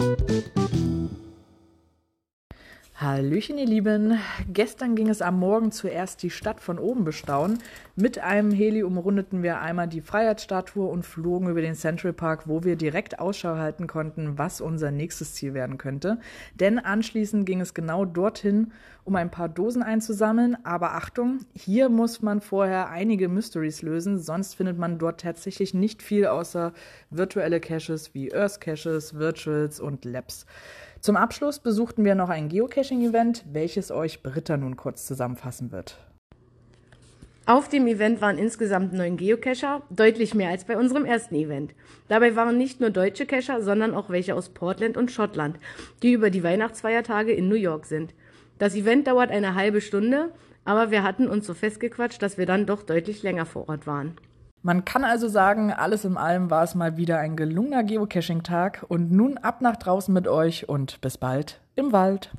thank you Hallöchen, ihr Lieben. Gestern ging es am Morgen zuerst die Stadt von oben bestaunen. Mit einem Heli umrundeten wir einmal die Freiheitsstatue und flogen über den Central Park, wo wir direkt Ausschau halten konnten, was unser nächstes Ziel werden könnte. Denn anschließend ging es genau dorthin, um ein paar Dosen einzusammeln. Aber Achtung, hier muss man vorher einige Mysteries lösen, sonst findet man dort tatsächlich nicht viel außer virtuelle Caches wie Earth Caches, Virtuals und Labs. Zum Abschluss besuchten wir noch ein Geocaching-Event, welches euch Britta nun kurz zusammenfassen wird. Auf dem Event waren insgesamt neun Geocacher, deutlich mehr als bei unserem ersten Event. Dabei waren nicht nur deutsche Cacher, sondern auch welche aus Portland und Schottland, die über die Weihnachtsfeiertage in New York sind. Das Event dauert eine halbe Stunde, aber wir hatten uns so festgequatscht, dass wir dann doch deutlich länger vor Ort waren. Man kann also sagen, alles in allem war es mal wieder ein gelungener Geocaching-Tag und nun ab nach draußen mit euch und bis bald im Wald.